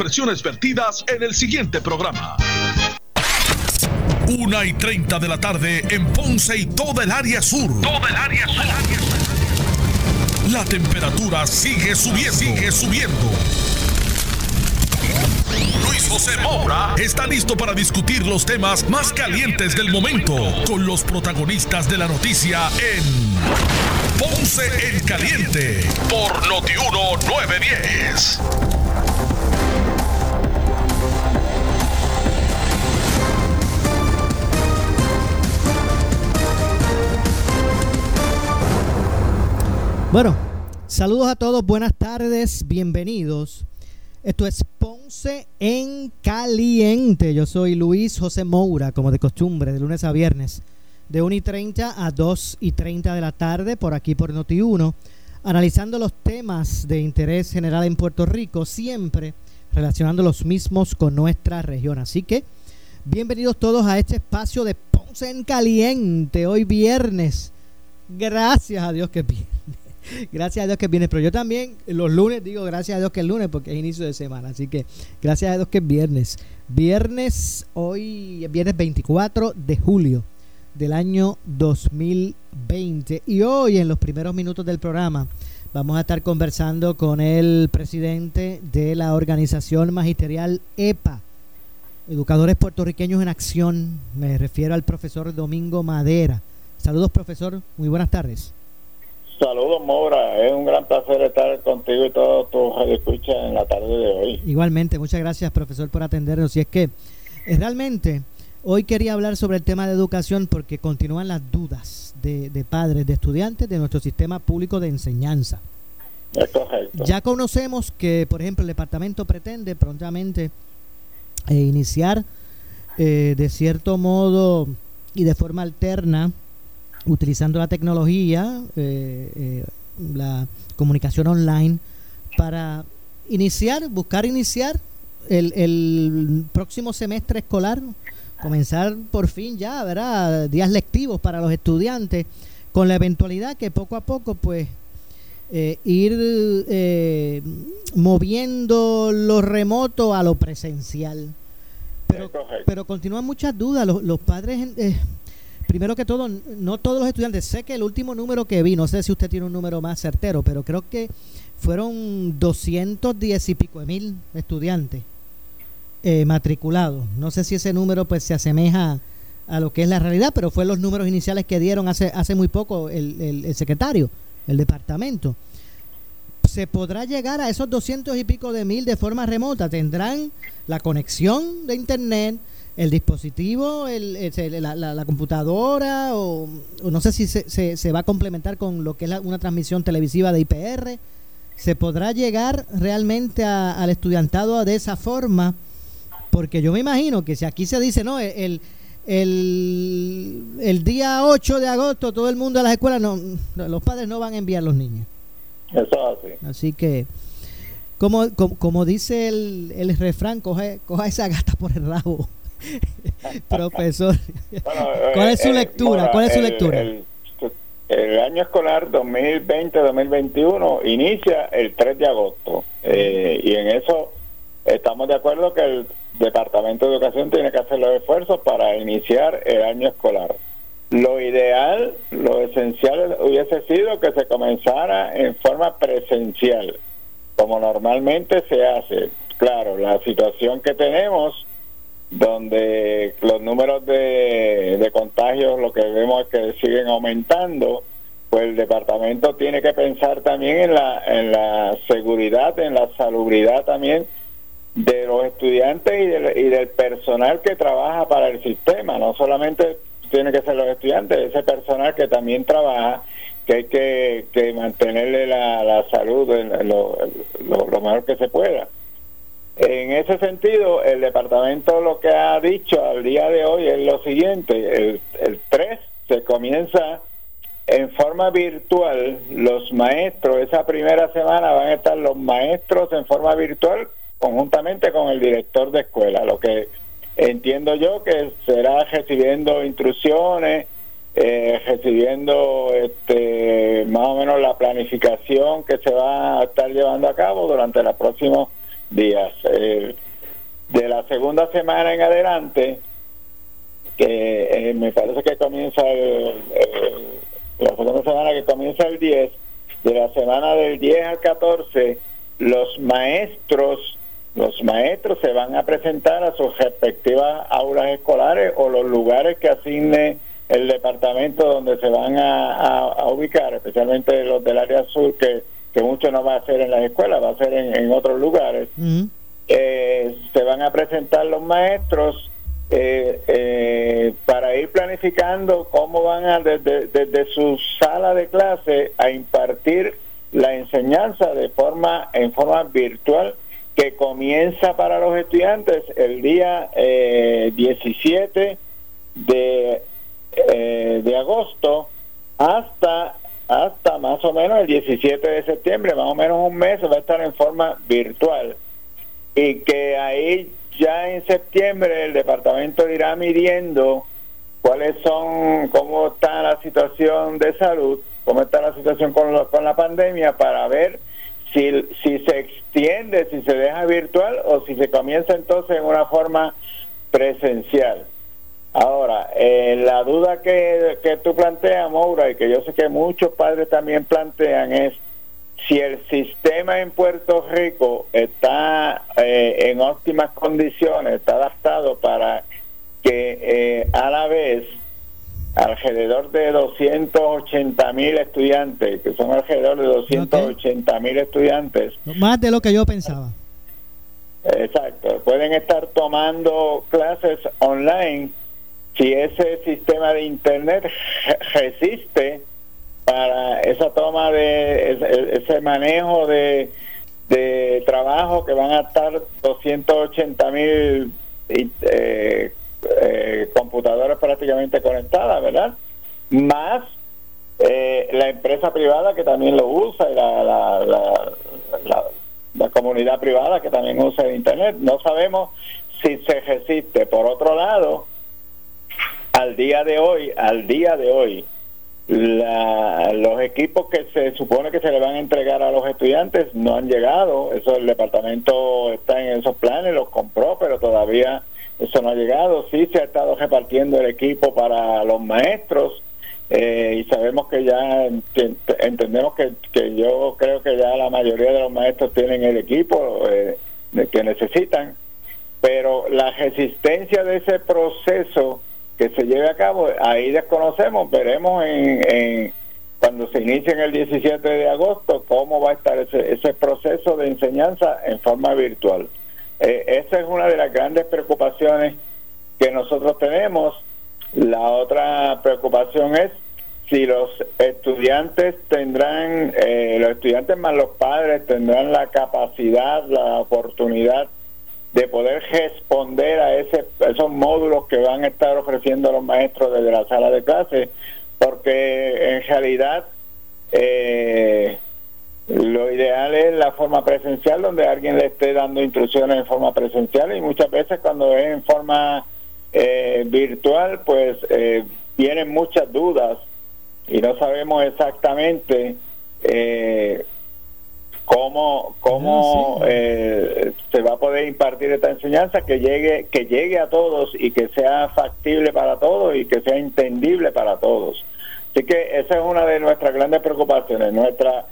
Presiones vertidas en el siguiente programa. Una y 30 de la tarde en Ponce y toda el área sur. Toda el área sur. La temperatura sigue subiendo. Sigue subiendo. Luis José Moura está listo para discutir los temas más calientes del momento con los protagonistas de la noticia en Ponce en Caliente por Notiuno 910. Bueno, saludos a todos, buenas tardes, bienvenidos. Esto es Ponce en Caliente. Yo soy Luis José Moura, como de costumbre, de lunes a viernes, de 1 y 30 a 2 y 30 de la tarde, por aquí por Noti1, analizando los temas de interés general en Puerto Rico, siempre relacionando los mismos con nuestra región. Así que, bienvenidos todos a este espacio de Ponce en Caliente, hoy viernes. Gracias a Dios que viernes gracias a Dios que viene. Pero yo también los lunes digo gracias a Dios que es lunes porque es inicio de semana. Así que gracias a Dios que es viernes. Viernes, hoy es viernes 24 de julio del año 2020. Y hoy en los primeros minutos del programa vamos a estar conversando con el presidente de la organización magisterial EPA. Educadores puertorriqueños en acción. Me refiero al profesor Domingo Madera. Saludos, profesor. Muy buenas tardes. Saludos, Mora. Es un gran placer estar contigo y todos tus escuchas en la tarde de hoy. Igualmente, muchas gracias, profesor, por atendernos. Y es que eh, realmente hoy quería hablar sobre el tema de educación porque continúan las dudas de, padres, de estudiantes de nuestro sistema público de enseñanza. Es correcto. Ya conocemos que, por ejemplo, el departamento pretende prontamente eh, iniciar eh, de cierto modo y de forma alterna utilizando la tecnología, eh, eh, la comunicación online, para iniciar, buscar iniciar el, el, próximo semestre escolar, comenzar por fin ya, ¿verdad? Días lectivos para los estudiantes, con la eventualidad que poco a poco, pues, eh, ir moviendo lo remoto a lo presencial. Pero, pero continúan muchas dudas. Los, los padres primero que todo, no todos los estudiantes, sé que el último número que vi, no sé si usted tiene un número más certero, pero creo que fueron 210 y pico de mil estudiantes eh, matriculados. No sé si ese número pues se asemeja a lo que es la realidad, pero fue los números iniciales que dieron hace, hace muy poco el, el secretario, el departamento. ¿Se podrá llegar a esos 200 y pico de mil de forma remota? ¿Tendrán la conexión de internet? El dispositivo, el, la, computadora, o, no sé si se, se, va a complementar con lo que es una transmisión televisiva de IPR. ¿Se podrá llegar realmente al estudiantado de esa forma? Porque yo me imagino que si aquí se dice, no, el, el, el día 8 de agosto todo el mundo a las escuelas, no, los padres no van a enviar los niños. Eso así. Así que, como, como, dice el, el refrán, coge, coja esa gata por el rabo. Profesor, ¿cuál es su eh, lectura? ¿Cuál es su lectura? El, año escolar 2020-2021 inicia el 3 de agosto eh, y en eso estamos de acuerdo que el Departamento de Educación tiene que hacer los esfuerzos para iniciar el año escolar. Lo ideal, lo esencial hubiese sido que se comenzara en forma presencial, como normalmente se hace. Claro, la situación que tenemos donde los números de, de contagios lo que vemos es que siguen aumentando, pues el departamento tiene que pensar también en la, en la seguridad, en la salubridad también de los estudiantes y del, y del personal que trabaja para el sistema, no solamente tiene que ser los estudiantes, ese personal que también trabaja, que hay que, que mantenerle la, la salud lo, lo mejor que se pueda. En ese sentido, el departamento lo que ha dicho al día de hoy es lo siguiente, el, el 3 se comienza en forma virtual, los maestros, esa primera semana van a estar los maestros en forma virtual conjuntamente con el director de escuela, lo que entiendo yo que será recibiendo instrucciones, eh, recibiendo este, más o menos la planificación que se va a estar llevando a cabo durante los próximos días. de la segunda semana en adelante, que me parece que comienza el, la segunda semana que comienza el 10, de la semana del 10 al 14, los maestros, los maestros se van a presentar a sus respectivas aulas escolares o los lugares que asigne el departamento donde se van a, ubicar, especialmente los del área sur, que, que mucho no va a ser en las escuelas, va a ser en, otros lugares. Eh, se van a presentar los maestros eh, eh, para ir planificando cómo van a desde, desde su sala de clase a impartir la enseñanza de forma en forma virtual que comienza para los estudiantes el día eh, 17 de, eh, de agosto hasta hasta más o menos el 17 de septiembre, más o menos un mes, va a estar en forma virtual. Y que ahí ya en septiembre el departamento irá midiendo cuáles son, cómo está la situación de salud, cómo está la situación con, con la pandemia para ver si, si se extiende, si se deja virtual o si se comienza entonces en una forma presencial. Ahora, eh, la duda que, que tú planteas, Maura, y que yo sé que muchos padres también plantean es, si el sistema en Puerto Rico está eh, en óptimas condiciones, está adaptado para que eh, a la vez alrededor de 280 mil estudiantes, que son alrededor de 280 mil estudiantes. Más de lo que yo pensaba. Exacto, pueden estar tomando clases online si ese sistema de internet resiste para esa toma de ese, manejo de, de trabajo que van a estar 280 mil eh, eh, computadoras prácticamente conectadas, ¿verdad? Más eh, la empresa privada que también lo usa y la, la, la, la, comunidad privada que también usa el Internet. No sabemos si se resiste. Por otro lado, al día de hoy, al día de hoy, la, los equipos que se supone que se le van a entregar a los estudiantes no han llegado. Eso el departamento está en esos planes, los compró, pero todavía eso no ha llegado. Sí se ha estado repartiendo el equipo para los maestros eh, y sabemos que ya entendemos que, que, yo creo que ya la mayoría de los maestros tienen el equipo eh, que necesitan, pero la resistencia de ese proceso que se lleve a cabo, ahí desconocemos, veremos en, cuando se inicie en el 17 de agosto cómo va a estar ese, ese proceso de enseñanza en forma virtual. Eh, esa es una de las grandes preocupaciones que nosotros tenemos. La otra preocupación es si los estudiantes tendrán, eh, los estudiantes más los padres tendrán la capacidad, la oportunidad de poder responder a ese, esos módulos que van a estar ofreciendo los maestros desde la sala de clase, porque en realidad eh, lo ideal es la forma presencial, donde alguien le esté dando instrucciones en forma presencial y muchas veces cuando es en forma eh, virtual, pues eh, vienen muchas dudas y no sabemos exactamente eh, cómo cómo ah, eh, se va a poder impartir esta enseñanza que llegue que llegue a todos y que sea factible para todos y que sea entendible para todos. Así que esa es una de nuestras grandes preocupaciones. Nuestra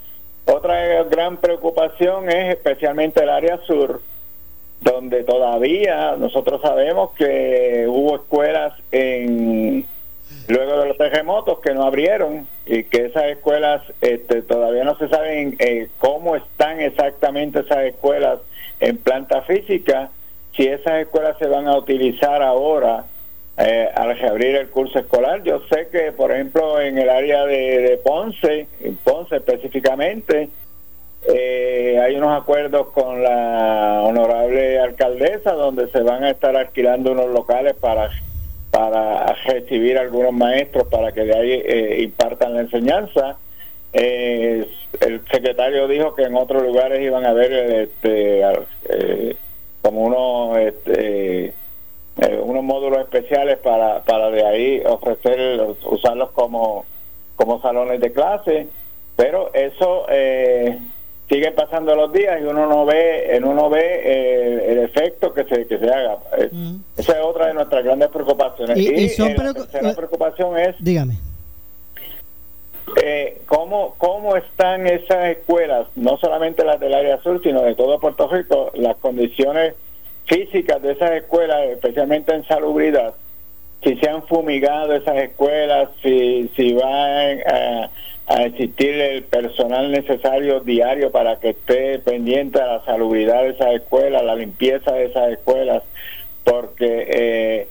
otra gran preocupación es especialmente el área sur donde todavía nosotros sabemos que hubo escuelas en luego de los terremotos que no abrieron y que esas escuelas este, todavía no se saben eh, cómo están exactamente esas escuelas en planta física, si esas escuelas se van a utilizar ahora eh, al reabrir el curso escolar. Yo sé que, por ejemplo, en el área de, Ponce, en Ponce específicamente, eh, hay unos acuerdos con la honorable alcaldesa donde se van a estar alquilando unos locales para para recibir algunos maestros para que de ahí eh, impartan la enseñanza. Eh, el secretario dijo que en otros lugares iban a haber este, eh, como unos este, unos módulos especiales para, para de ahí ofrecer usarlos como como salones de clase pero eso siguen pasando los días y uno no ve, uno ve eh, el efecto que se, que se haga. Mm. Esa es otra de nuestras grandes preocupaciones. Y, la tercera preocupación es... Dígame. Eh, ¿cómo, ¿Cómo están esas escuelas, no solamente las del área sur, sino de todo Puerto Rico, las condiciones físicas de esas escuelas, especialmente en salubridad? Si se han fumigado esas escuelas, si, si van a, a existir el personal necesario diario para que esté pendiente de la salubridad de esas escuelas, la limpieza de esas escuelas, porque eh,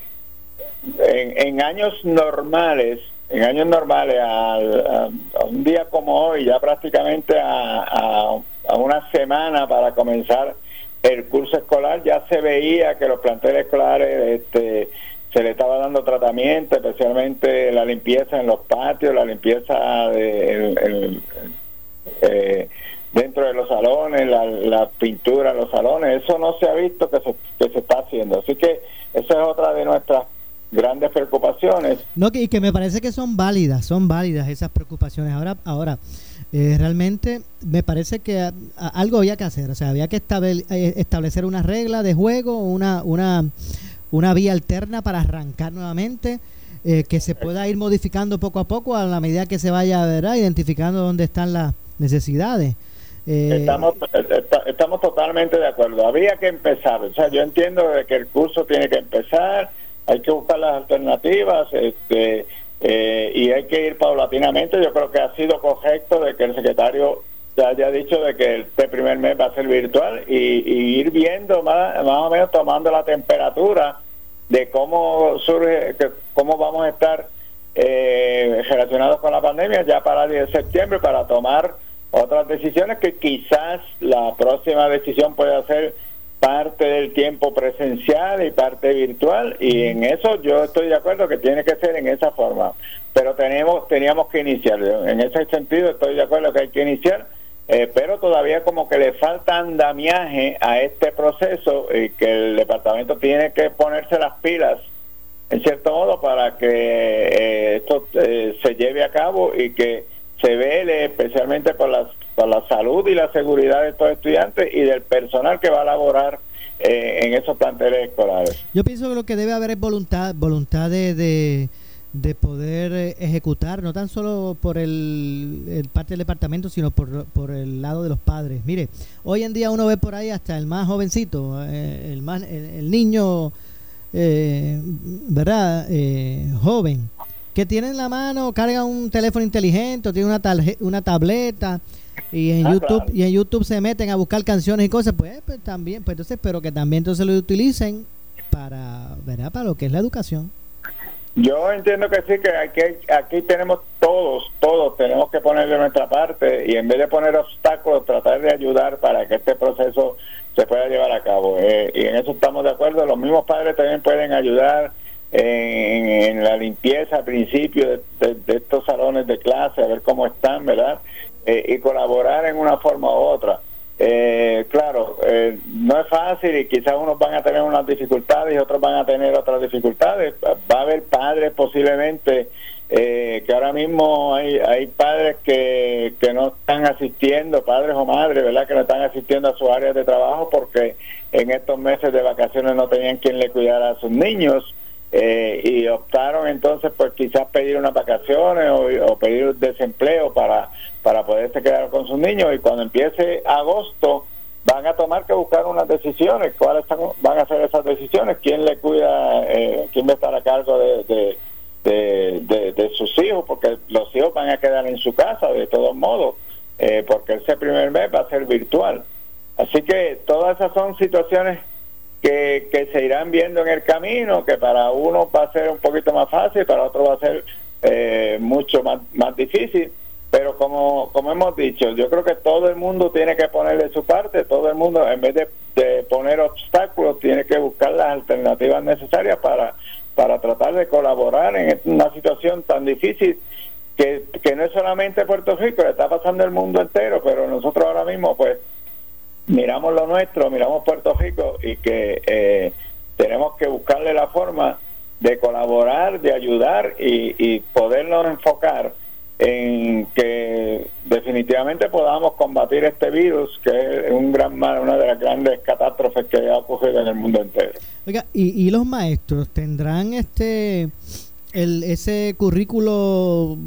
en, años normales en años normales, a, un día como hoy, ya prácticamente a, una semana para comenzar el curso escolar, ya se veía que los planteles escolares este, se le estaba dando tratamiento, especialmente la limpieza en los patios, la limpieza de, eh, dentro de los salones, la, pintura en los salones. Eso no se ha visto que se, que se está haciendo. Así que esa es otra de nuestras grandes preocupaciones. No, y que me parece que son válidas, son válidas esas preocupaciones. Ahora, ahora eh, realmente me parece que algo había que hacer, o sea, había que eh, establecer una regla de juego, una, una, una vía alterna para arrancar nuevamente. Eh, que se pueda ir modificando poco a poco a la medida que se vaya identificando dónde están las necesidades. estamos, estamos totalmente de acuerdo. Había que empezar. O sea, yo entiendo de que el curso tiene que empezar, hay que buscar las alternativas este, eh, y hay que ir paulatinamente. Yo creo que ha sido correcto de que el secretario se haya dicho de que este primer mes va a ser virtual y, ir viendo más, más, o menos tomando la temperatura de cómo surge, que, cómo vamos a estar eh, relacionados con la pandemia ya para el 10 de septiembre para tomar otras decisiones que quizás la próxima decisión pueda ser parte del tiempo presencial y parte virtual y en eso yo estoy de acuerdo que tiene que ser en esa forma. Pero tenemos teníamos que iniciar. En ese sentido estoy de acuerdo que hay que iniciar eh, pero todavía como que le falta andamiaje a este proceso y que el departamento tiene que ponerse las pilas en cierto modo para que eh, esto eh, se lleve a cabo y que se vele especialmente por las para la salud y la seguridad de estos estudiantes y del personal que va a laborar eh, en esos planteles escolares. Yo pienso que lo que debe haber es voluntad, voluntad de, de, poder eh, ejecutar, no tan solo por el, parte del departamento, sino por, por, el lado de los padres. Mire, hoy en día uno ve por ahí hasta el más jovencito, eh, el, más, el, niño, ¿verdad? joven, que tiene en la mano, carga un teléfono inteligente, tiene una, una tableta y en ah, YouTube y en YouTube se meten a buscar canciones y cosas, pues, pues, también, pues entonces, pero que también entonces lo utilicen para, ¿verdad? Para lo que es la educación. Yo entiendo que sí, que aquí, aquí tenemos todos, todos tenemos que poner de nuestra parte y en vez de poner obstáculos, tratar de ayudar para que este proceso se pueda llevar a cabo. Eh, y en eso estamos de acuerdo. Los mismos padres también pueden ayudar en, la limpieza al principio de, estos salones de clase, a ver cómo están, ¿verdad? Eh, y colaborar en una forma u otra. Eh, claro, eh, no es fácil y quizás unos van a tener unas dificultades y otros van a tener otras dificultades. Va a haber padres posiblemente que ahora mismo hay, hay padres que, que no están asistiendo, padres o madres, ¿verdad? Que no están asistiendo a sus áreas de trabajo porque en estos meses de vacaciones no tenían quien le cuidara a sus niños. Y optaron entonces por quizás pedir unas vacaciones o, o pedir desempleo para para poderse quedar con sus niños. Y cuando empiece agosto van a tomar que buscar unas decisiones, cuáles van a ser esas decisiones, quién le cuida, eh, quién va a estar a cargo de, de, sus hijos, porque los hijos van a quedar en su casa de todos modos, eh, porque ese primer mes va a ser virtual. Así que todas esas son situaciones que, se irán viendo en el camino, que para uno va a ser un poquito más fácil, para otro va a ser eh, mucho más, más difícil. Pero como, como hemos dicho, yo creo que todo el mundo tiene que poner de su parte, todo el mundo, en vez de, poner obstáculos, tiene que buscar las alternativas necesarias para, para tratar de colaborar en una situación tan difícil que, que no es solamente Puerto Rico, está pasando el mundo entero, pero nosotros ahora mismo pues miramos lo nuestro, miramos Puerto Rico y que eh, tenemos que buscarle la forma de colaborar, de ayudar y, y podernos enfocar en que definitivamente podamos combatir este virus, que es un gran mal, una de las grandes catástrofes que ha ocurrido en el mundo entero. Oiga, ¿y, y los maestros tendrán este el, ese currículo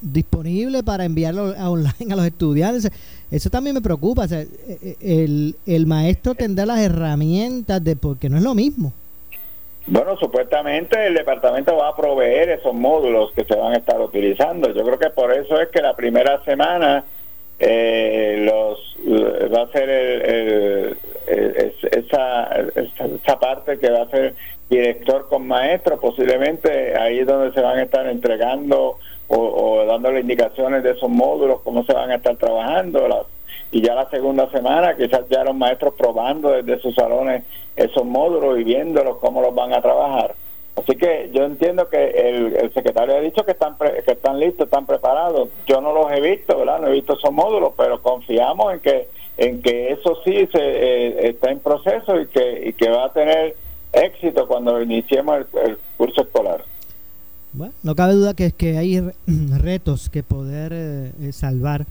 disponible para enviarlo a online a los estudiantes? Eso también me preocupa. E, e, el, el maestro tendrá las herramientas de porque no es lo mismo. Bueno, supuestamente el departamento va a proveer esos módulos que se van a estar utilizando. Yo creo que por eso es que la primera semana eh, los va a ser el, esa, esa, parte que va a ser director con maestro, posiblemente ahí es donde se van a estar entregando o, o dándole indicaciones de esos módulos, cómo se van a estar trabajando, las y ya la segunda semana quizás ya los maestros probando desde sus salones esos módulos y viéndolos cómo los van a trabajar. Así que yo entiendo que el, secretario ha dicho que están que están listos, están preparados. Yo no los he visto, ¿verdad? No he visto esos módulos, pero confiamos en que en que eso sí se eh, está en proceso y que y que va a tener éxito cuando iniciemos el, curso escolar. Bueno, no cabe duda que que hay retos que poder eh, salvar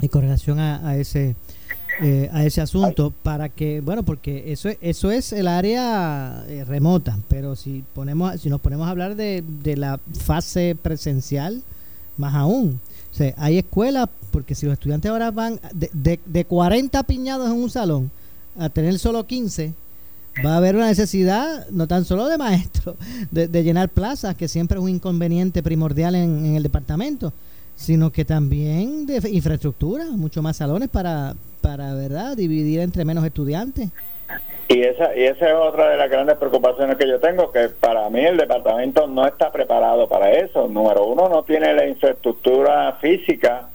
y con relación a, ese eh, a ese asunto para que bueno porque eso eso es el área eh, remota pero si ponemos si nos ponemos a hablar de, de la fase presencial más aún hay escuelas porque si los estudiantes ahora van de, de, de 40 piñados en un salón a tener solo 15 va a haber una necesidad no tan solo de maestros de, llenar plazas que siempre es un inconveniente primordial en, en el departamento sino que también de infraestructura, mucho más salones para, para ¿verdad?, dividir entre menos estudiantes. Y esa, y esa es otra de las grandes preocupaciones que yo tengo, que para mí el departamento no está preparado para eso. Número uno, no tiene la infraestructura física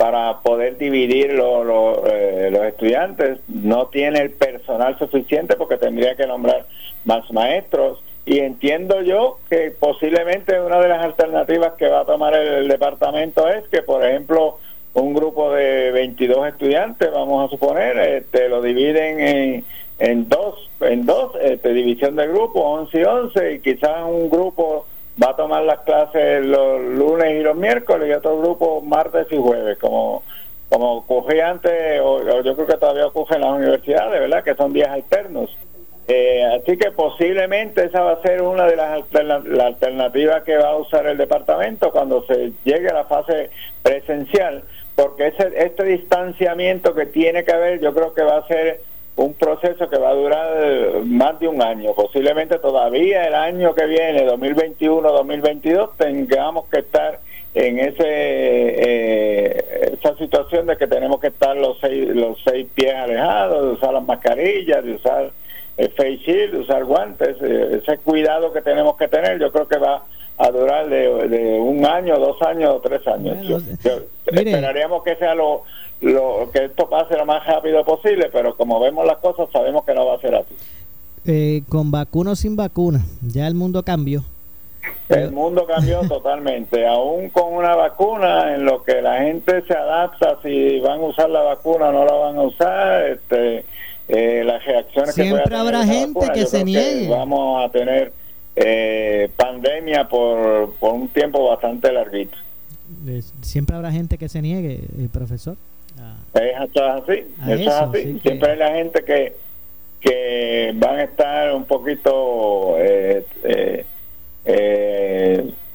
para poder dividir eh, los estudiantes, no tiene el personal suficiente porque tendría que nombrar más maestros. Y entiendo yo que posiblemente una de las alternativas que va a tomar el, departamento es que, por ejemplo, un grupo de 22 estudiantes, vamos a suponer, este, lo dividen en, en dos, en dos este, división de grupos, 11 y 11, y quizás un grupo va a tomar las clases los lunes y los miércoles y otro grupo martes y jueves, como como ocurría antes, o, yo creo que todavía ocurre en las universidades, ¿verdad? Que son días alternos. Eh, así que posiblemente esa va a ser una de las alternativas que va a usar el departamento cuando se llegue a la fase presencial, porque ese, este distanciamiento que tiene que haber yo creo que va a ser un proceso que va a durar más de un año, posiblemente todavía el año que viene, 2021-2022, tengamos que estar en ese eh, esa situación de que tenemos que estar los seis, los seis pies alejados, de usar las mascarillas, de usar face shield, usar guantes, eh, ese cuidado que tenemos que tener, yo creo que va a durar de, un año, dos años o tres años. esperaríamos que sea lo, lo que esto pase lo más rápido posible, pero como vemos las cosas, sabemos que no va a ser así. Eh, con vacuna o sin vacuna, ya el mundo cambió. El mundo cambió totalmente, aún con una vacuna, en lo que la gente se adapta si van a usar la vacuna o no la van a usar, este eh, las reacciones Siempre que habrá gente que se niegue. vamos a tener eh, pandemia por, por un tiempo bastante larguito. Siempre habrá gente que se niegue, el eh. Es así, es así. Siempre hay la gente que, que van a estar un poquito eh, eh,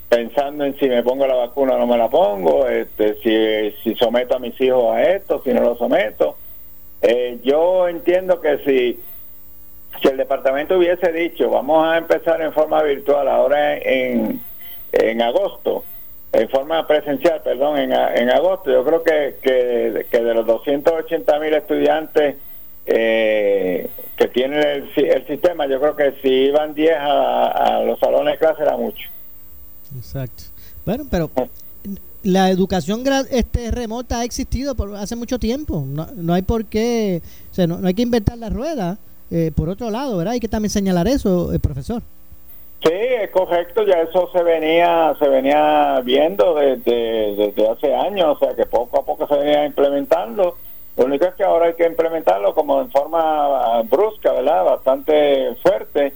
pensando en si me pongo la vacuna o no me la pongo, este, si, si someto a mis hijos a esto, si no lo someto. Eh, yo entiendo que si, si el departamento hubiese dicho, vamos a empezar en forma virtual ahora en, en agosto, en forma presencial, perdón, en, en agosto, yo creo que, que, de los 280 mil estudiantes eh, que tienen el, el, sistema, yo creo que si iban 10 a, a los salones de clase era mucho. Exacto. Bueno, pero la educación este, remota ha existido por hace mucho tiempo. No, no hay por qué, o sea, no, hay que inventar la rueda. Eh, por otro lado, ¿verdad? Hay que también señalar eso, eh, profesor. Sí, es correcto, ya eso se venía se venía viendo desde, desde hace años, o sea que poco a poco se venía implementando. Lo único es que ahora hay que implementarlo como en forma brusca, ¿verdad? Bastante fuerte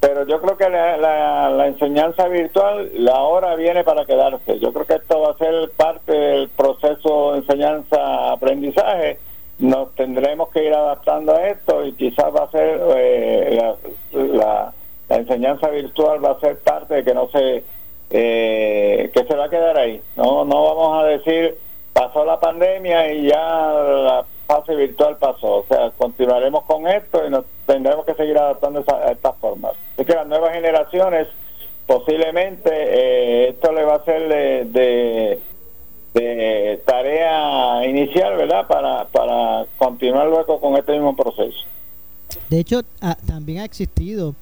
pero yo creo que la, la, enseñanza virtual, la hora viene para quedarse. Yo creo que esto va a ser parte del proceso de enseñanza-aprendizaje. Nos tendremos que ir adaptando a esto y quizás va a ser eh, la, la, enseñanza virtual va a ser parte de que no se eh, que se va a quedar ahí. No, no vamos a decir pasó la pandemia y ya la fase virtual pasó. O sea, continuaremos con esto y nos tendremos que seguir adaptando a estas formas. Es que las nuevas generaciones posiblemente eh, esto le va a ser de, de, tarea inicial, ¿verdad? Para, para continuar luego con este mismo proceso. De hecho, también ha existido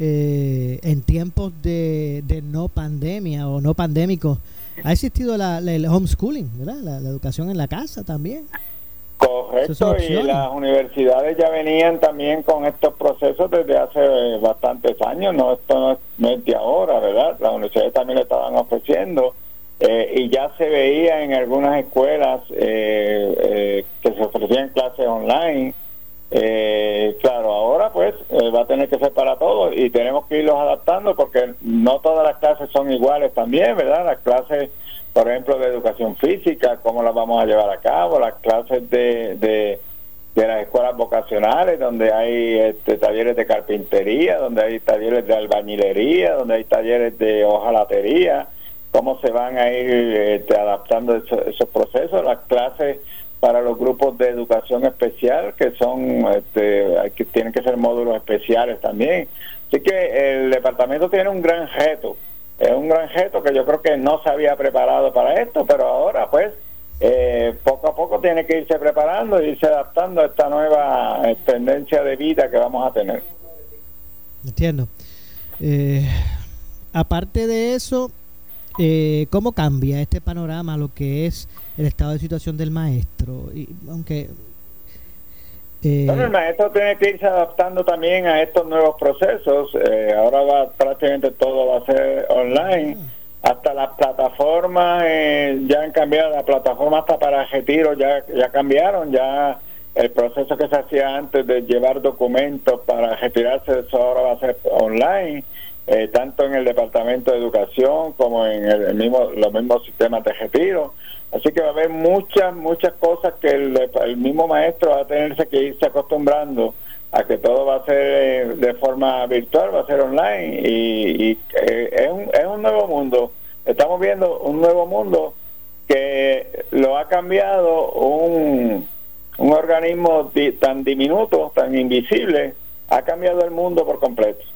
eh, en tiempos de, de, no pandemia o no pandémicos, ha existido la, el homeschooling, ¿verdad? La, educación en la casa también. Correcto, y las universidades ya venían también con estos procesos desde hace bastantes años, no esto no es, de ahora, ¿verdad? Las universidades también lo estaban ofreciendo eh, y ya se veía en algunas escuelas eh, que se ofrecían clases online eh, claro, ahora pues eh, va a tener que ser para todos y tenemos que irlos adaptando porque no todas las clases son iguales también, ¿verdad? Las clases, por ejemplo, de educación física, cómo las vamos a llevar a cabo, las clases de, de, las escuelas vocacionales, donde hay este, talleres de carpintería, donde hay talleres de albañilería, donde hay talleres de hojalatería, cómo se van a ir este, adaptando esos procesos, las clases para los grupos de educación especial, que son, este, que tienen que ser módulos especiales también. Así que el departamento tiene un gran reto, es un gran reto que yo creo que no se había preparado para esto, pero ahora pues eh, poco a poco tiene que irse preparando y irse adaptando a esta nueva eh, tendencia de vida que vamos a tener. Entiendo. Eh, aparte de eso, eh, ¿cómo cambia este panorama lo que es el estado de situación del maestro? Y, aunque eh, bueno, el maestro tiene que irse adaptando también a estos nuevos procesos. Eh, ahora va prácticamente todo va a ser online. Ah. Hasta las plataformas eh, ya han cambiado. La plataforma hasta para retiro ya, ya cambiaron. Ya el proceso que se hacía antes de llevar documentos para retirarse, eso ahora va a ser online. Eh, tanto en el Departamento de Educación como en el, mismo, los mismos sistemas de retiro. Así que va a haber muchas, muchas cosas que el, mismo maestro va a tenerse que irse acostumbrando a que todo va a ser eh, de forma virtual, va a ser online y, eh, es, un, es un nuevo mundo. Estamos viendo un nuevo mundo que lo ha cambiado un, un organismo tan diminuto, tan invisible, ha cambiado el mundo por completo.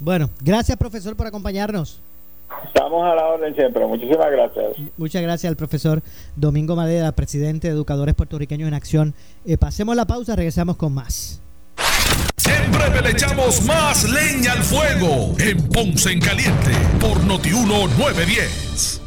Bueno, gracias profesor por acompañarnos. Estamos a la orden siempre. Muchísimas gracias. Muchas gracias al profesor Domingo Madera, presidente de Educadores Puertorriqueños en Acción. Eh, pasemos la pausa, regresamos con más. Siempre le echamos más leña al fuego en Ponce en Caliente por Notiuno 910.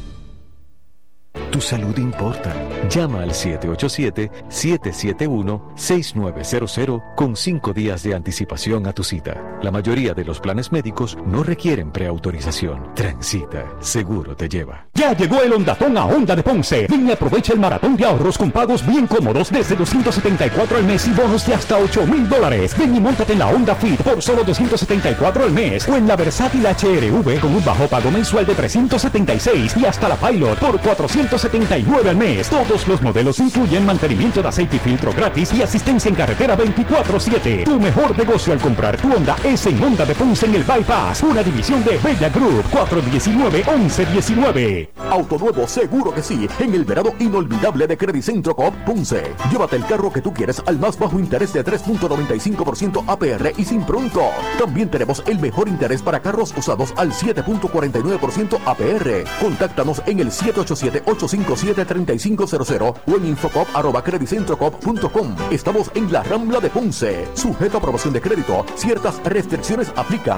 Tu salud importa. Llama al 787-771-6900 con cinco días de anticipación a tu cita. La mayoría de los planes médicos no requieren preautorización. Transita. Seguro te lleva. Ya llegó el Hondatón a Honda de Ponce. Ven y aprovecha el maratón de ahorros con pagos bien cómodos desde 274 al mes y bonos de hasta 8 mil dólares. Ven y montate en la Honda Fit por solo 274 al mes o en la versátil HRV con un bajo pago mensual de 376 y hasta la Pilot por 400 79 al mes. Todos los modelos incluyen mantenimiento de aceite y filtro gratis y asistencia en carretera 24-7. Tu mejor negocio al comprar tu Honda es en Honda de Ponce en el Bypass, una división de Bella Group 419-1119. Auto nuevo, seguro que sí, en el verano inolvidable de Credit Centro Coop Ponce. Llévate el carro que tú quieres al más bajo interés de 3.95% APR y sin pronto. También tenemos el mejor interés para carros usados al 7.49% APR. Contáctanos en el 787 8 573500 o en infocop.com. Estamos en la Rambla de Ponce. Sujeto a aprobación de crédito. Ciertas restricciones aplican.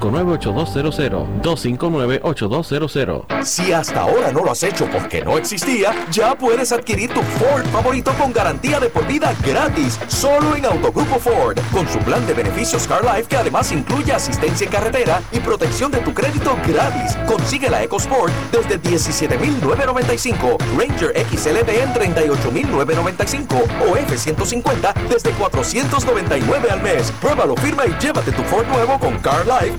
259-8200. 259-8200. Si hasta ahora no lo has hecho porque no existía, ya puedes adquirir tu Ford favorito con garantía de por vida gratis, solo en Autogrupo Ford, con su plan de beneficios Car Life que además incluye asistencia en carretera y protección de tu crédito gratis. Consigue la EcoSport desde 17.995, Ranger XLD en 38.995 o F-150 desde 499 al mes. Pruébalo, firma y llévate tu Ford nuevo con Car Life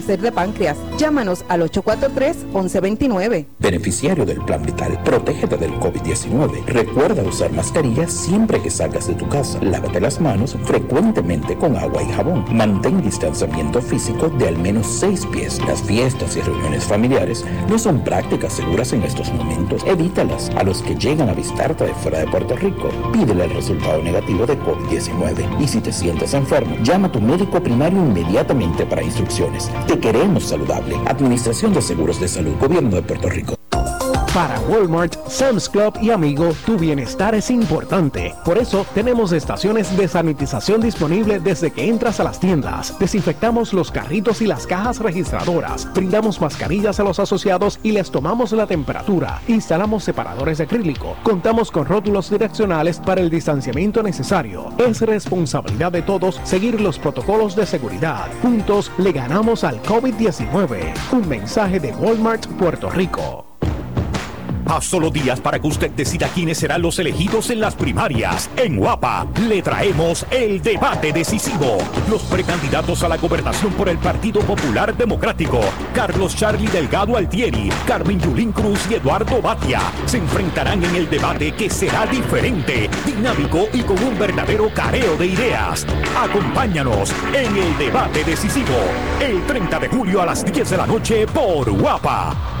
de páncreas. Llámanos al 843-1129. Beneficiario del Plan Vital, protégete del COVID-19. Recuerda usar mascarilla siempre que salgas de tu casa. Lávate las manos frecuentemente con agua y jabón. Mantén distanciamiento físico de al menos 6 pies. Las fiestas y reuniones familiares no son prácticas seguras en estos momentos. Evítalas. A los que llegan a visitarte de fuera de Puerto Rico, pídele el resultado negativo de COVID-19. Y si te sientes enfermo, llama a tu médico primario inmediatamente para instrucciones. Queremos saludable. Administración de Seguros de Salud, Gobierno de Puerto Rico. Para Walmart, Sam's Club y Amigo, tu bienestar es importante. Por eso tenemos estaciones de sanitización disponibles desde que entras a las tiendas. Desinfectamos los carritos y las cajas registradoras. Brindamos mascarillas a los asociados y les tomamos la temperatura. Instalamos separadores de acrílico. Contamos con rótulos direccionales para el distanciamiento necesario. Es responsabilidad de todos seguir los protocolos de seguridad. Juntos le ganamos al COVID-19. Un mensaje de Walmart Puerto Rico. A solo días para que usted decida quiénes serán los elegidos en las primarias. En Guapa le traemos el debate decisivo. Los precandidatos a la gobernación por el Partido Popular Democrático, Carlos Charlie Delgado Altieri, Carmen Yulín Cruz y Eduardo Batia, se enfrentarán en el debate que será diferente, dinámico y con un verdadero careo de ideas. Acompáñanos en el debate decisivo, el 30 de julio a las 10 de la noche por Guapa.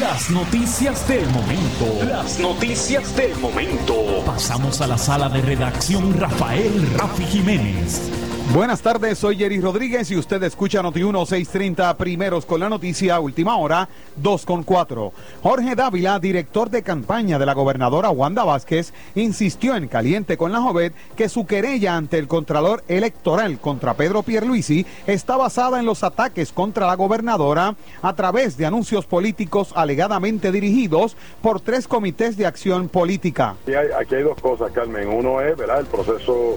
las noticias del momento. Las noticias del momento. Pasamos a la sala de redacción Rafael Rafi Jiménez. Buenas tardes, soy Jerry Rodríguez y usted escucha Noti 1630 primeros con la noticia última hora 2 con 4. Jorge Dávila, director de campaña de la gobernadora Wanda Vázquez, insistió en caliente con la Jovet que su querella ante el Contralor Electoral contra Pedro Pierluisi está basada en los ataques contra la gobernadora a través de anuncios políticos alegadamente dirigidos por tres comités de acción política. Aquí hay, aquí hay dos cosas, Carmen. Uno es, ¿verdad?, el proceso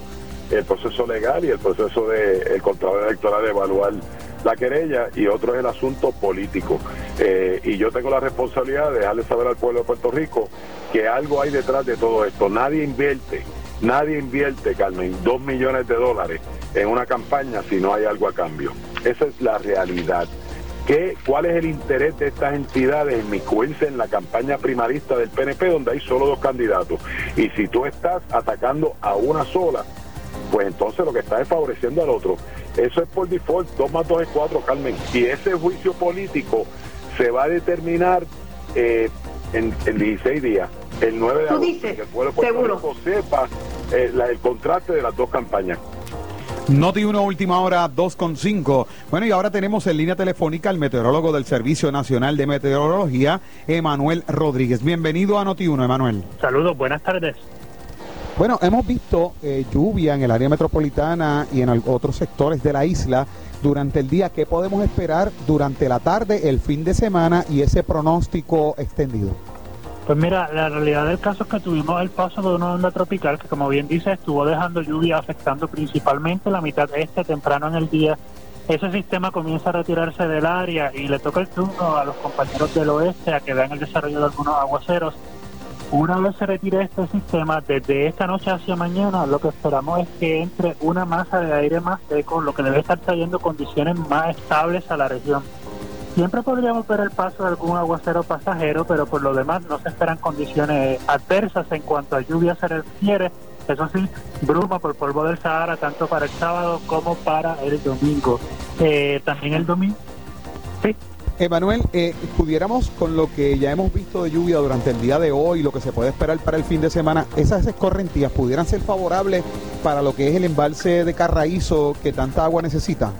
el proceso legal y el proceso del el Contralor Electoral de evaluar la querella y otro es el asunto político. Eh, y yo tengo la responsabilidad de dejarle saber al pueblo de Puerto Rico que algo hay detrás de todo esto. Nadie invierte, nadie invierte, Carmen, dos millones de dólares en una campaña si no hay algo a cambio. Esa es la realidad. ¿Qué, ¿Cuál es el interés de estas entidades en incluirse en la campaña primarista del PNP donde hay solo dos candidatos? Y si tú estás atacando a una sola, pues entonces lo que estás es favoreciendo al otro. Eso es por default, 2 más 2 es 4, Carmen. Y ese juicio político se va a determinar eh, en, en 16 días, el 9 de Tú agosto, dices, que el pueblo seguro. Rico sepa eh, la- el contraste de las dos campañas. Noti 1 última hora 2.5. Bueno, y ahora tenemos en línea telefónica al meteorólogo del Servicio Nacional de Meteorología, Emanuel Rodríguez. Bienvenido a Noti 1, Emanuel. Saludos, buenas tardes. Bueno, hemos visto eh, lluvia en el área metropolitana y en otros sectores de la isla durante el día. ¿Qué podemos esperar durante la tarde, el fin de semana y ese pronóstico extendido? Pues mira, la realidad del caso es que tuvimos el paso de una onda tropical que, como bien dice, estuvo dejando lluvia afectando principalmente la mitad este temprano en el día. Ese sistema comienza a retirarse del área y le toca el turno a los compañeros del oeste a que vean el desarrollo de algunos aguaceros. Una vez se retire este sistema, desde esta noche hacia mañana, lo que esperamos es que entre una masa de aire más seco, lo que debe estar trayendo condiciones más estables a la región. Siempre podríamos ver el paso de algún aguacero pasajero, pero por lo demás no se esperan condiciones adversas en cuanto a lluvia se refiere. Eso sí, bruma por polvo del Sahara tanto para el sábado como para el domingo. Eh, también el domingo. Sí. Emanuel, eh, pudiéramos con lo que ya hemos visto de lluvia durante el día de hoy, lo que se puede esperar para el fin de semana, esas escorrentías pudieran ser favorables para lo que es el embalse de Carraízo que tanta agua necesita.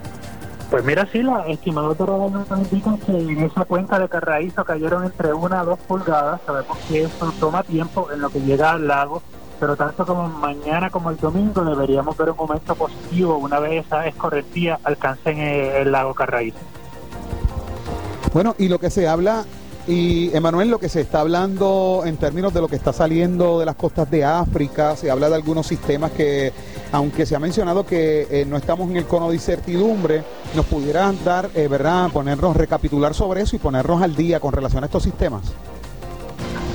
Pues mira, sí, los estimados de nos indican que en esa cuenca de Carraízo cayeron entre una a dos pulgadas. Sabemos que eso toma tiempo en lo que llega al lago, pero tanto como mañana como el domingo deberíamos ver un momento positivo una vez esas escorrentías alcancen el lago Carraízo. Bueno, y lo que se habla, y Emanuel, lo que se está hablando en términos de lo que está saliendo de las costas de África, se habla de algunos sistemas que, aunque se ha mencionado que eh, no estamos en el cono de incertidumbre, nos pudieran dar, eh, ¿verdad?, ponernos, recapitular sobre eso y ponernos al día con relación a estos sistemas.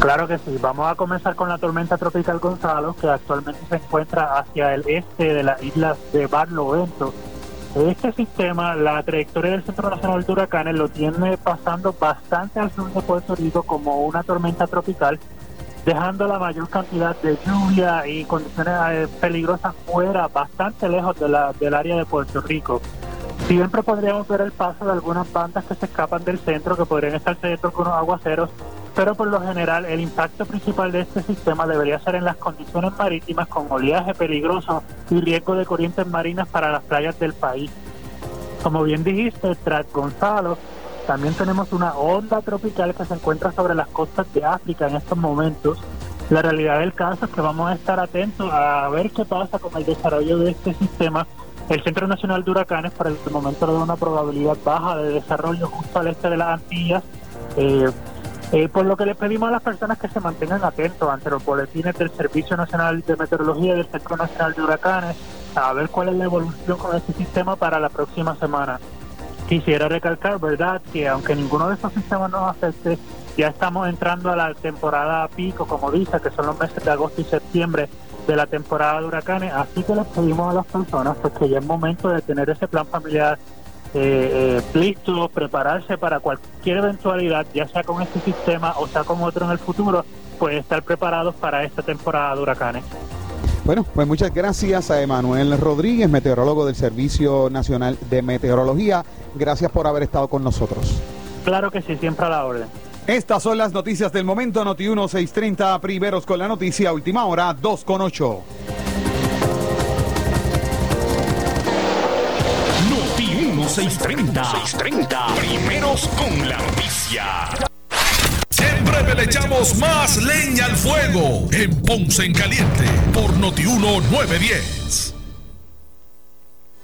Claro que sí, vamos a comenzar con la tormenta tropical Gonzalo, que actualmente se encuentra hacia el este de las islas de Barlovento. Este sistema, la trayectoria del Centro Nacional de Huracanes lo tiene pasando bastante al sur de Puerto Rico como una tormenta tropical, dejando la mayor cantidad de lluvia y condiciones eh, peligrosas fuera, bastante lejos de la, del área de Puerto Rico. Siempre podríamos ver el paso de algunas bandas que se escapan del centro, que podrían estar cediendo con unos aguaceros, pero por lo general el impacto principal de este sistema debería ser en las condiciones marítimas con oleaje peligroso y riesgo de corrientes marinas para las playas del país. Como bien dijiste, tras Gonzalo, también tenemos una onda tropical que se encuentra sobre las costas de África en estos momentos. La realidad del caso es que vamos a estar atentos a ver qué pasa con el desarrollo de este sistema. El Centro Nacional de Huracanes por el momento le da una probabilidad baja de desarrollo justo al este de las Antillas. Eh, eh, por lo que le pedimos a las personas que se mantengan atentos ante los boletines del Servicio Nacional de Meteorología y del Centro Nacional de Huracanes a ver cuál es la evolución con este sistema para la próxima semana. Quisiera recalcar, ¿verdad?, que aunque ninguno de estos sistemas nos afecte, ya estamos entrando a la temporada pico, como dice, que son los meses de agosto y septiembre de la temporada de huracanes, así que les pedimos a las personas pues que ya es momento de tener ese plan familiar eh, eh, listo, prepararse para cualquier eventualidad, ya sea con este sistema o sea con otro en el futuro, pues estar preparados para esta temporada de huracanes. Bueno, pues muchas gracias a Emanuel Rodríguez, meteorólogo del Servicio Nacional de Meteorología. Gracias por haber estado con nosotros. Claro que sí, siempre a la orden. Estas son las noticias del momento. Noti 1 630, primeros con la noticia, última hora 2 con 8. Noti 1630. 630. Primeros con la noticia. Siempre le echamos más leña al fuego en Ponce en Caliente por Noti 1910.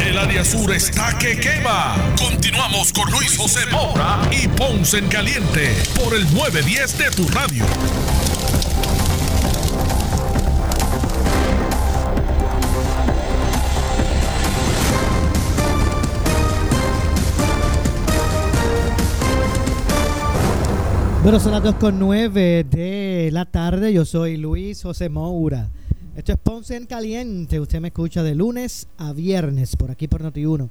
El área sur está que quema. Continuamos con Luis José Moura y Ponce en Caliente por el 910 de tu radio. Bueno, son las 2 con 9 de la tarde. Yo soy Luis José Moura. Esto es Ponce en Caliente. Usted me escucha de lunes a viernes por aquí por Noti1.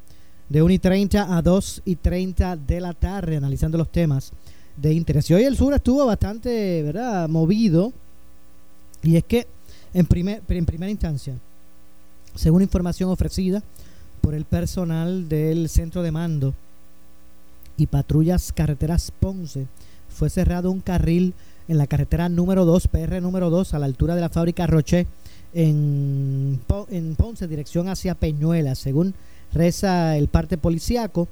De 1 y 30 a 2 y 30 de la tarde, analizando los temas de interés. Y hoy el sur estuvo bastante, ¿verdad?, movido. Y es que, en, primer, en primera instancia, según información ofrecida por el personal del centro de mando y patrullas carreteras Ponce, fue cerrado un carril en la carretera número 2, PR número 2, a la altura de la fábrica Roche, en, Ponce, dirección hacia Peñuela. Según reza el parte policíaco,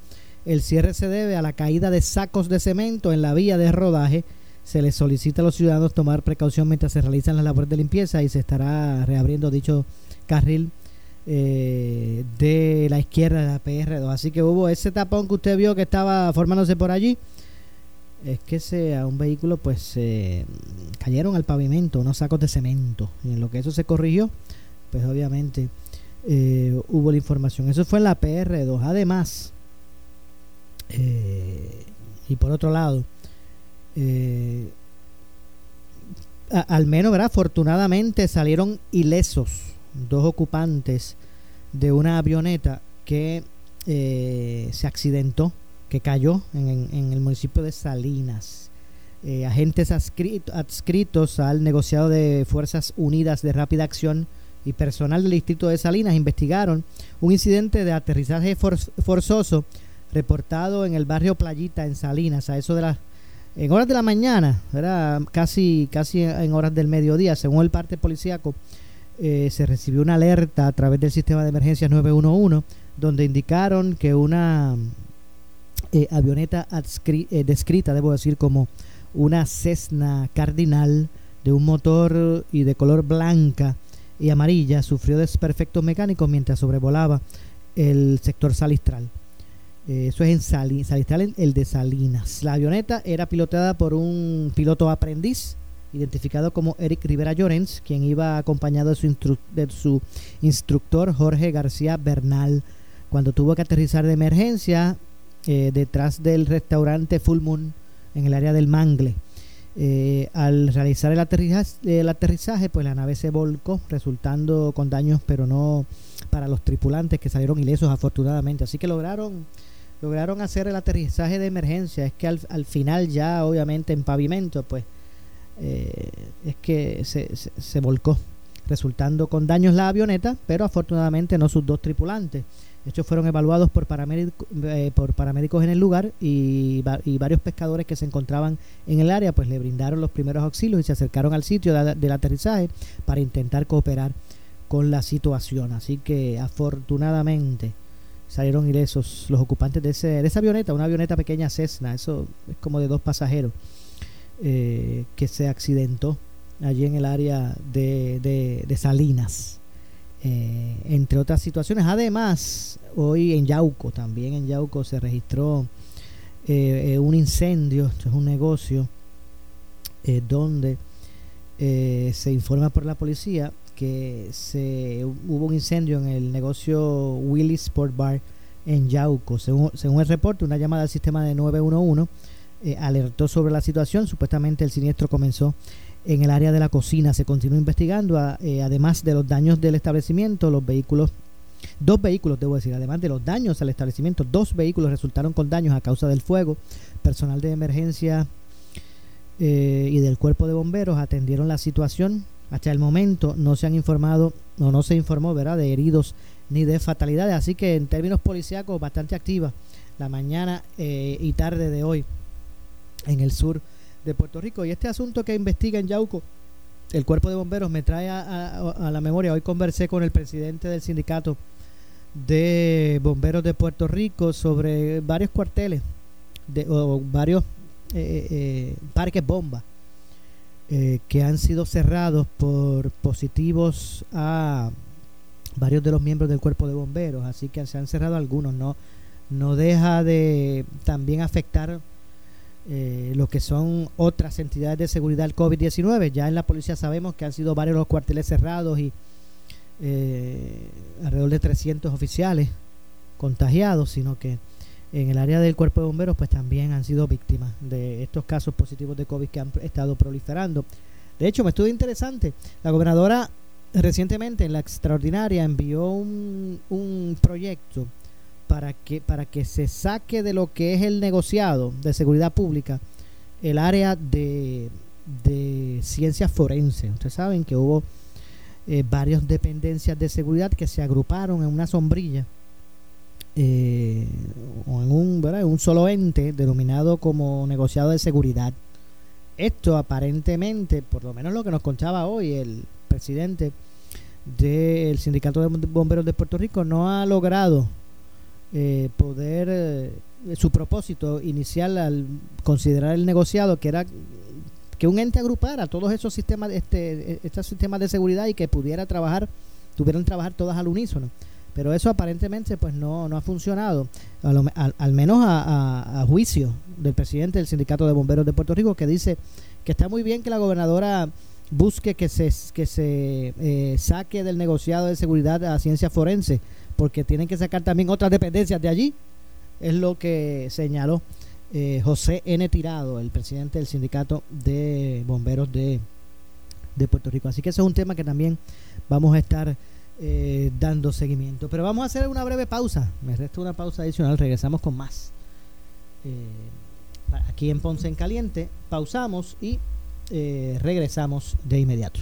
el cierre se debe a la caída de sacos de cemento en la vía de rodaje. Se les solicita a los ciudadanos tomar precaución mientras se realizan las labores de limpieza y se estará reabriendo dicho carril eh, de la izquierda de la PR2. Así que hubo ese tapón que usted vio que estaba formándose por allí es que se, a un vehículo pues cayeron al pavimento unos sacos de cemento. Y en lo que eso se corrigió pues obviamente eh, hubo la información. Eso fue en la PR2 además eh, y por otro lado eh, al menos ¿verdad? afortunadamente salieron ilesos dos ocupantes de una avioneta que se accidentó que cayó en, el municipio de Salinas. Eh, agentes adscritos al negociado de Fuerzas Unidas de Rápida Acción y personal del distrito de Salinas investigaron un incidente de aterrizaje forzoso reportado en el barrio Playita en Salinas a eso de las en horas de la mañana, era casi casi en horas del mediodía, según el parte policíaco, eh, se recibió una alerta a través del sistema de emergencias 911 donde indicaron que una eh, avioneta eh, descrita, debo decir, como una Cessna Cardinal de un motor y de color blanca y amarilla, sufrió desperfectos mecánicos mientras sobrevolaba el sector salistral. Eh, eso es en Salistral, el de Salinas. La avioneta era pilotada por un piloto aprendiz, identificado como Eric Rivera Llorens, quien iba acompañado de su, de su instructor Jorge García Bernal. Cuando tuvo que aterrizar de emergencia, eh, detrás del restaurante Full Moon en el área del Mangle. Eh, al realizar el aterrizaje, el aterrizaje, pues la nave se volcó, resultando con daños, pero no para los tripulantes que salieron ilesos afortunadamente. Así que lograron lograron hacer el aterrizaje de emergencia. Es que al, al final ya, obviamente, en pavimento, pues eh, es que se, se, se volcó, resultando con daños la avioneta, pero afortunadamente no sus dos tripulantes. Estos fueron evaluados por, paramédicos, eh, por paramédicos en el lugar y, varios pescadores que se encontraban en el área pues le brindaron los primeros auxilios y se acercaron al sitio del aterrizaje para intentar cooperar con la situación. Así que afortunadamente salieron ilesos los ocupantes de, ese, de esa avioneta, una avioneta pequeña Cessna, eso es como de dos pasajeros, eh, que se accidentó allí en el área de, de Salinas. Eh, entre otras situaciones. Además, hoy en Yauco, también en Yauco se registró eh, eh, un incendio, esto es un negocio donde se informa por la policía que se hubo un incendio en el negocio Willis Sport Bar en Yauco. Según, según el reporte, una llamada al sistema de 911 alertó sobre la situación. Supuestamente el siniestro comenzó en el área de la cocina. Se continúa investigando, eh, además de los daños del establecimiento, los vehículos, dos vehículos, debo decir, además de los daños al establecimiento, dos vehículos resultaron con daños a causa del fuego. Personal de emergencia eh, y del cuerpo de bomberos atendieron la situación. Hasta el momento no se han informado o no se informó, ¿verdad?, de heridos ni de fatalidades. Así que en términos policíacos, bastante activa la mañana eh, y tarde de hoy en el sur de Puerto Rico. Y este asunto que investiga en Yauco, el cuerpo de bomberos, me trae a, la memoria. Hoy conversé con el presidente del sindicato de bomberos de Puerto Rico sobre varios cuarteles de, o varios eh, eh, parques bomba eh, que han sido cerrados por positivos a varios de los miembros del cuerpo de bomberos, así que se han cerrado algunos, no, no deja de también afectar eh, lo que son otras entidades de seguridad del COVID-19. Ya en la policía sabemos que han sido varios los cuarteles cerrados y eh, alrededor de 300 oficiales contagiados, sino que en el área del cuerpo de bomberos pues también han sido víctimas de estos casos positivos de COVID que han estado proliferando. De hecho, me estuvo interesante. La gobernadora recientemente en la extraordinaria envió un, un proyecto para que, para que se saque de lo que es el negociado de seguridad pública el área de, de ciencias forenses. Ustedes saben que hubo eh, varias dependencias de seguridad que se agruparon en una sombrilla eh, o en un, ¿verdad? un solo ente denominado como negociado de seguridad. Esto aparentemente, por lo menos lo que nos contaba hoy el presidente del Sindicato de Bomberos de Puerto Rico, no ha logrado eh, poder eh, su propósito inicial al considerar el negociado que era que un ente agrupara todos esos sistemas este estos sistemas de seguridad y que pudiera trabajar tuvieran trabajar todas al unísono. Pero eso aparentemente pues no, no ha funcionado. Al, menos a, juicio del presidente del sindicato de bomberos de Puerto Rico que dice que está muy bien que la gobernadora busque que se que se eh, saque del negociado de seguridad a ciencia forense porque tienen que sacar también otras dependencias de allí. Es lo que señaló eh, José N. Tirado, el presidente del sindicato de bomberos de, Puerto Rico. Así que ese es un tema que también vamos a estar eh, dando seguimiento. Pero vamos a hacer una breve pausa. Me resta una pausa adicional. Regresamos con más. Eh, aquí en Ponce en Caliente. Pausamos y regresamos de inmediato.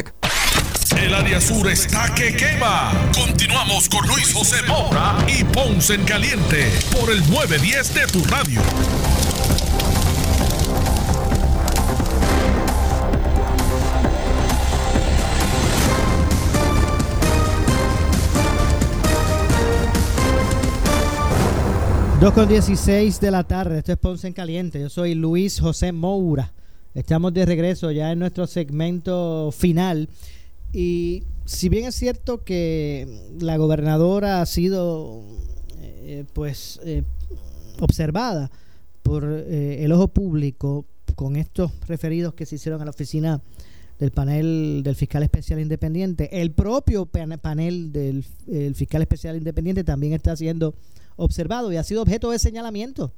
El área sur está que quema. Continuamos con Luis José Moura y Ponce en Caliente por el 910 de tu radio. Dos con 16 de la tarde, esto es Ponce en Caliente. Yo soy Luis José Moura. Estamos de regreso ya en nuestro segmento final. Y si bien es cierto que la gobernadora ha sido eh, pues eh, observada por eh, el ojo público con estos referidos que se hicieron a la oficina del panel del fiscal especial independiente, el propio panel del fiscal especial independiente también está siendo observado y ha sido objeto de señalamiento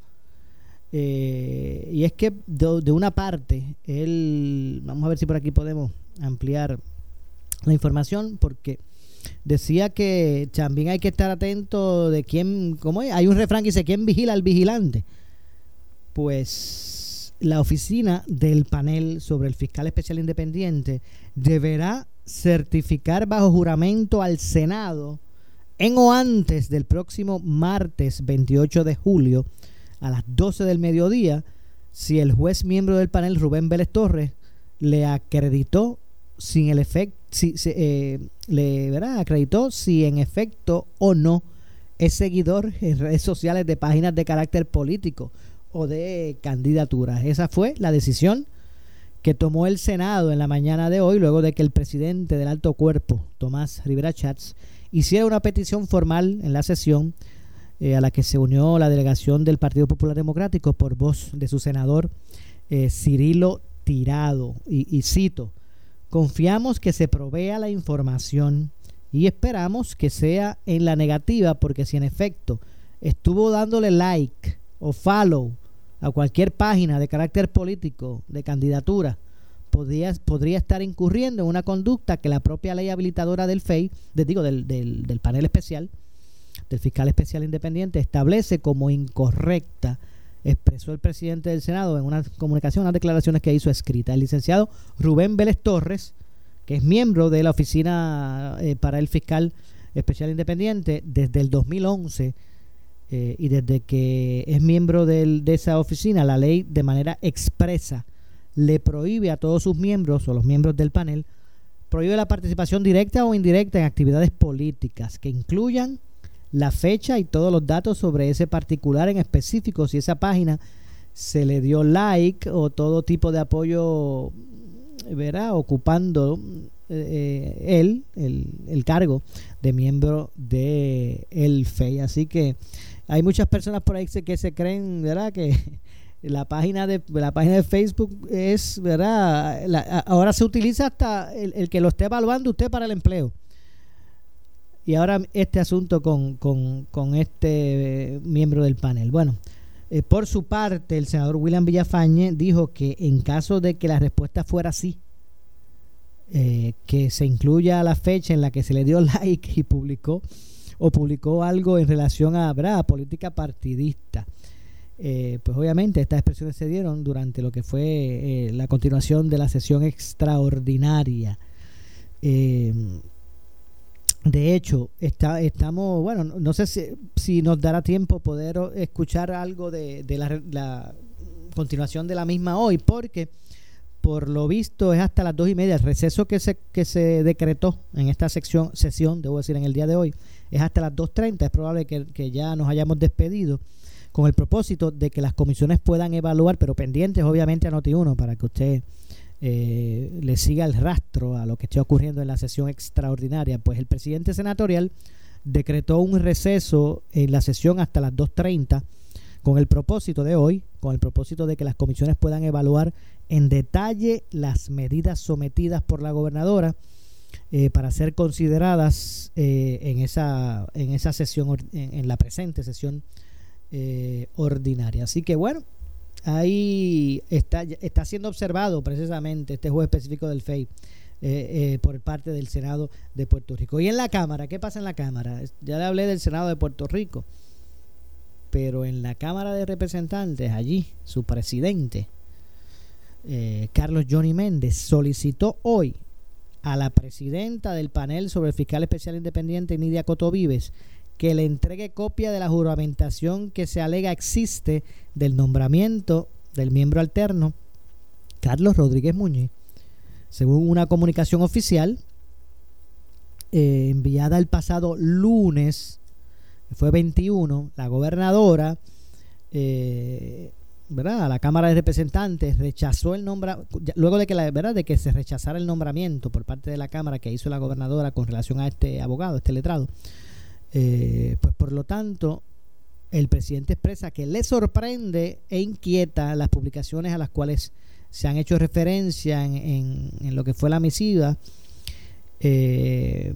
eh, y es que de, una parte, él, vamos a ver si por aquí podemos ampliar la información, porque decía que también hay que estar atento de quién, ¿cómo es? Hay un refrán que dice, ¿quién vigila al vigilante? Pues la oficina del panel sobre el fiscal especial independiente deberá certificar bajo juramento al Senado en o antes del próximo martes 28 de julio a las 12 del mediodía si el juez miembro del panel Rubén Vélez Torres le acreditó sin el efecto si, eh, le ¿verdad? acreditó si en efecto o no es seguidor en redes sociales de páginas de carácter político o de candidaturas. Esa fue la decisión que tomó el Senado en la mañana de hoy, luego de que el presidente del alto cuerpo, Tomás Rivera Chats, hiciera una petición formal en la sesión eh, a la que se unió la delegación del Partido Popular Democrático por voz de su senador eh, Cirilo Tirado. Y, cito, confiamos que se provea la información y esperamos que sea en la negativa porque si en efecto estuvo dándole like o follow a cualquier página de carácter político de candidatura, podría, podría estar incurriendo en una conducta que la propia ley habilitadora del FEI, digo, del, del panel especial, del fiscal especial independiente establece como incorrecta expresó el presidente del Senado en una comunicación, unas declaraciones que hizo escrita. El licenciado Rubén Vélez Torres, que es miembro de la Oficina eh, para el Fiscal Especial Independiente desde el 2011 eh, y desde que es miembro del- de esa oficina, la ley de manera expresa le prohíbe a todos sus miembros o los miembros del panel, prohíbe la participación directa o indirecta en actividades políticas que incluyan la fecha y todos los datos sobre ese particular en específico, si esa página se le dio like o todo tipo de apoyo, verá, ocupando eh, él el, el cargo de miembro de el FEI. Así que hay muchas personas por ahí que se creen, ¿verdad? Que la página de la página de Facebook es, ¿verdad? La- ahora se utiliza hasta el, el que lo esté evaluando usted para el empleo. Y ahora este asunto con, con, este eh, miembro del panel. Bueno, eh, por su parte, el senador William Villafañe dijo que en caso de que la respuesta fuera así, eh, que se incluya la fecha en la que se le dio like y publicó o publicó algo en relación a, a política partidista. Eh, pues obviamente estas expresiones se dieron durante lo que fue la continuación de la sesión extraordinaria. De hecho, está, estamos, bueno, no, sé si, si nos dará tiempo poder escuchar algo de, de la, la continuación de la misma hoy, porque por lo visto es hasta las dos y media. El receso que se, que se decretó en esta sección, sesión, debo decir, en el día de hoy, es hasta las 2.30. Es probable que, que ya nos hayamos despedido con el propósito de que las comisiones puedan evaluar, pero pendientes obviamente a Noti1 para que usted eh, le siga el rastro a lo que esté ocurriendo en la sesión extraordinaria. Pues el presidente senatorial decretó un receso en la sesión hasta las 2.30 con el propósito de hoy, con el propósito de que las comisiones puedan evaluar en detalle las medidas sometidas por la gobernadora eh, para ser consideradas eh, en esa en esa sesión en la presente sesión eh, ordinaria. Así que bueno, ahí está, está siendo observado precisamente este juez específico del FEI eh, eh, por parte del Senado de Puerto Rico. Y en la Cámara, ¿qué pasa en la Cámara? Ya le hablé del Senado de Puerto Rico, pero en la Cámara de Representantes, allí, su presidente, eh, Carlos Johnny Méndez, solicitó hoy a la presidenta del panel sobre el fiscal especial independiente, Nidia Coto Vives, que le entregue copia de la juramentación que se alega existe del nombramiento del miembro alterno, Carlos Rodríguez Muñiz. Según una comunicación oficial eh, enviada el pasado lunes, que fue 21, la gobernadora, eh, ¿verdad? A la Cámara de Representantes rechazó el nombramiento, luego de que, la, ¿verdad? de que se rechazara el nombramiento por parte de la Cámara que hizo la gobernadora con relación a este abogado, este letrado. Eh, pues por lo tanto, el presidente expresa que le sorprende e inquieta las publicaciones a las cuales se han hecho referencia en, en- lo que fue la misiva, eh,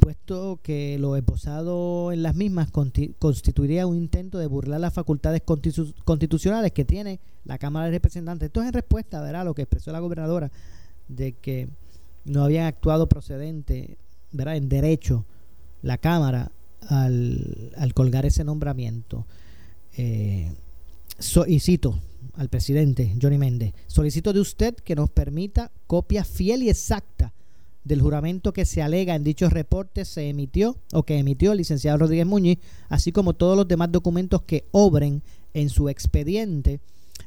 puesto que lo esbozado en las mismas constituiría un intento de burlar las facultades constitu- constitucionales que tiene la Cámara de Representantes. Esto es en respuesta ¿verdad? a lo que expresó la gobernadora de que no habían actuado procedente, ¿verdad? en derecho la Cámara al, al colgar ese nombramiento. Eh, so- y cito al presidente Johnny Méndez, solicito de usted que nos permita copia fiel y exacta del juramento que se alega en dichos reportes se emitió o que emitió el licenciado Rodríguez Muñiz, así como todos los demás documentos que obren en su expediente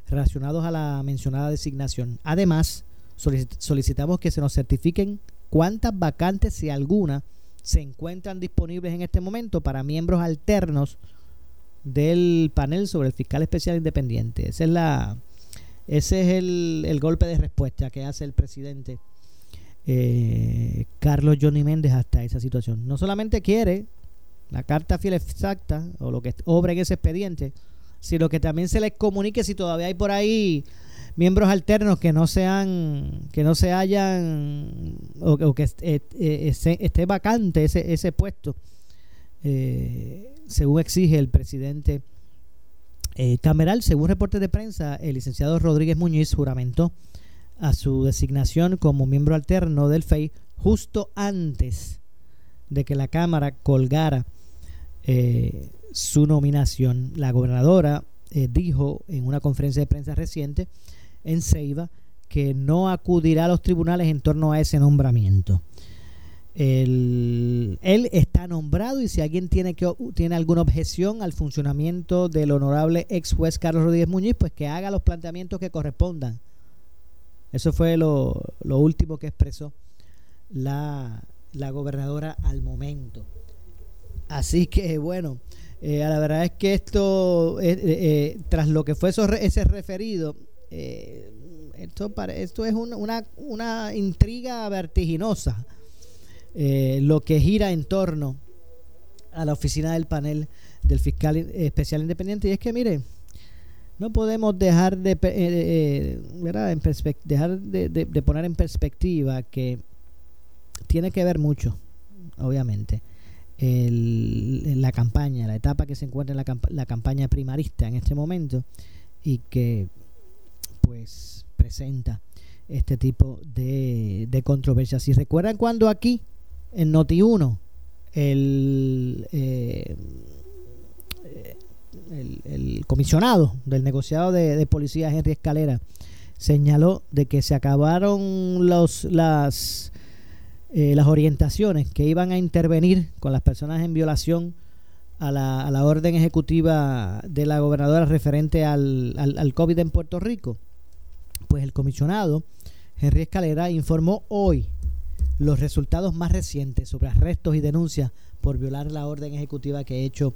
relacionados a la mencionada designación. Además, solici- solicitamos que se nos certifiquen cuántas vacantes, si alguna, se encuentran disponibles en este momento para miembros alternos del panel sobre el fiscal especial independiente. Esa es la, ese es el, el golpe de respuesta que hace el presidente eh, Carlos Johnny Méndez hasta esa situación. No solamente quiere la carta fiel exacta o lo que obra en ese expediente, sino que también se les comunique si todavía hay por ahí miembros alternos que no sean que no se hayan o, que eh, eh, esté, esté vacante ese, ese puesto eh, según exige el presidente eh, Cameral, según reportes de prensa, el licenciado Rodríguez Muñiz juramentó a su designación como miembro alterno del FEI justo antes de que la Cámara colgara eh, su nominación. La gobernadora eh, dijo en una conferencia de prensa reciente en Ceiba que no acudirá a los tribunales en torno a ese nombramiento. él está nombrado y si alguien tiene, que, tiene alguna objeción al funcionamiento del honorable ex juez Carlos Rodríguez Muñiz, pues que haga los planteamientos que correspondan. Eso fue lo, último que expresó la, la, gobernadora al momento. Así que bueno, eh, la verdad es que esto, eh, eh, tras lo que fue ese referido, esto, esto es una, una, intriga vertiginosa, lo que gira en torno a la oficina del panel del fiscal especial independiente. Y es que, mire, no podemos dejar de, ¿verdad? dejar de poner en perspectiva que tiene que ver mucho, obviamente el, la campaña, la etapa que se encuentra en la, la, campaña primarista en este momento y que pues presenta este tipo de, controversias. Si recuerdan cuando aquí en Noti1 el, eh, el, el, comisionado del negociado de, de policía Henry Escalera señaló de que se acabaron los las eh, las orientaciones que iban a intervenir con las personas en violación a la, a la orden ejecutiva de la gobernadora referente al, al, COVID en Puerto Rico, pues el comisionado Henry Escalera informó hoy los resultados más recientes sobre arrestos y denuncias por violar la orden ejecutiva que he hecho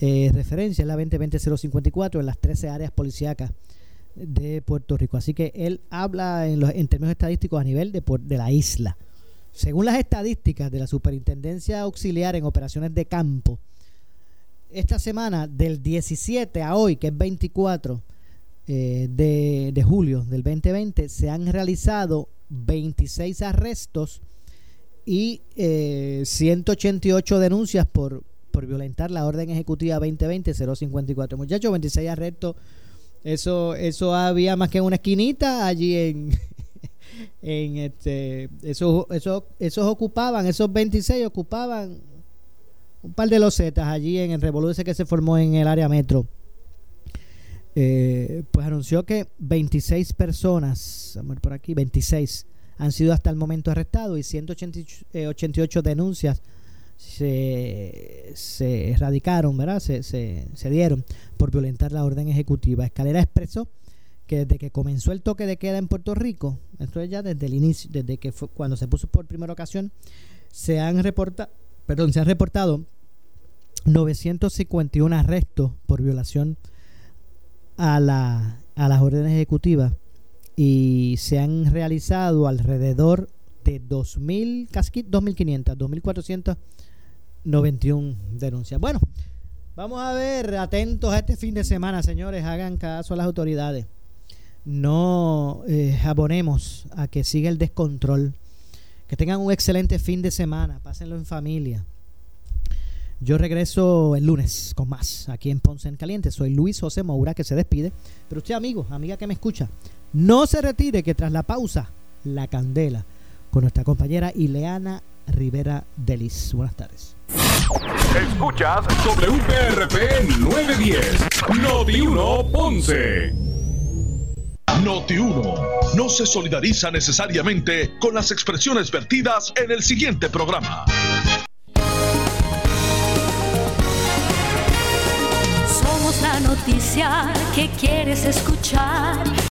eh, referencia, en la 2020-054, en las 13 áreas policíacas de Puerto Rico. Así que él habla en, los, en términos estadísticos a nivel de, de la isla. Según las estadísticas de la Superintendencia Auxiliar en Operaciones de Campo, esta semana, del 17 a hoy, que es 24 eh, de, julio del 2020, se han realizado 26 arrestos y 188 eh, denuncias por, por violentar la orden ejecutiva 2020-054. Muchachos, 26 arrestos. Eso, eso había más que una esquinita allí en, en este esos, esos, esos ocupaban, esos 26 ocupaban un par de losetas allí en el revoluce que se formó en el área metro. Eh, pues anunció que 26 personas, vamos por aquí, 26 han sido hasta el momento arrestados y 188 eh, denuncias se, se erradicaron, ¿verdad? Se, se, se dieron por violentar la orden ejecutiva. Escalera expresó que desde que comenzó el toque de queda en Puerto Rico, esto es ya desde el inicio, desde que fue cuando se puso por primera ocasión, se han reportado, perdón, se han reportado 951 arrestos por violación a, la, a las órdenes ejecutivas y se han realizado alrededor de 2.000, casi 2.500, 2.491 denuncias. Bueno, vamos a ver, atentos a este fin de semana, señores, hagan caso a las autoridades no eh, abonemos a que siga el descontrol. Que tengan un excelente fin de semana, pásenlo en familia. Yo regreso el lunes con más aquí en Ponce en Caliente. Soy Luis José Moura que se despide. Pero usted, amigo, amiga que me escucha, no se retire que tras la pausa, la candela con nuestra compañera Ileana Rivera Delis. Buenas tardes. Escuchas WPRP 910, Noti 1 Ponce. Noti 1 no se solidariza necesariamente con las expresiones vertidas en el siguiente programa. Somos la noticia que quieres escuchar.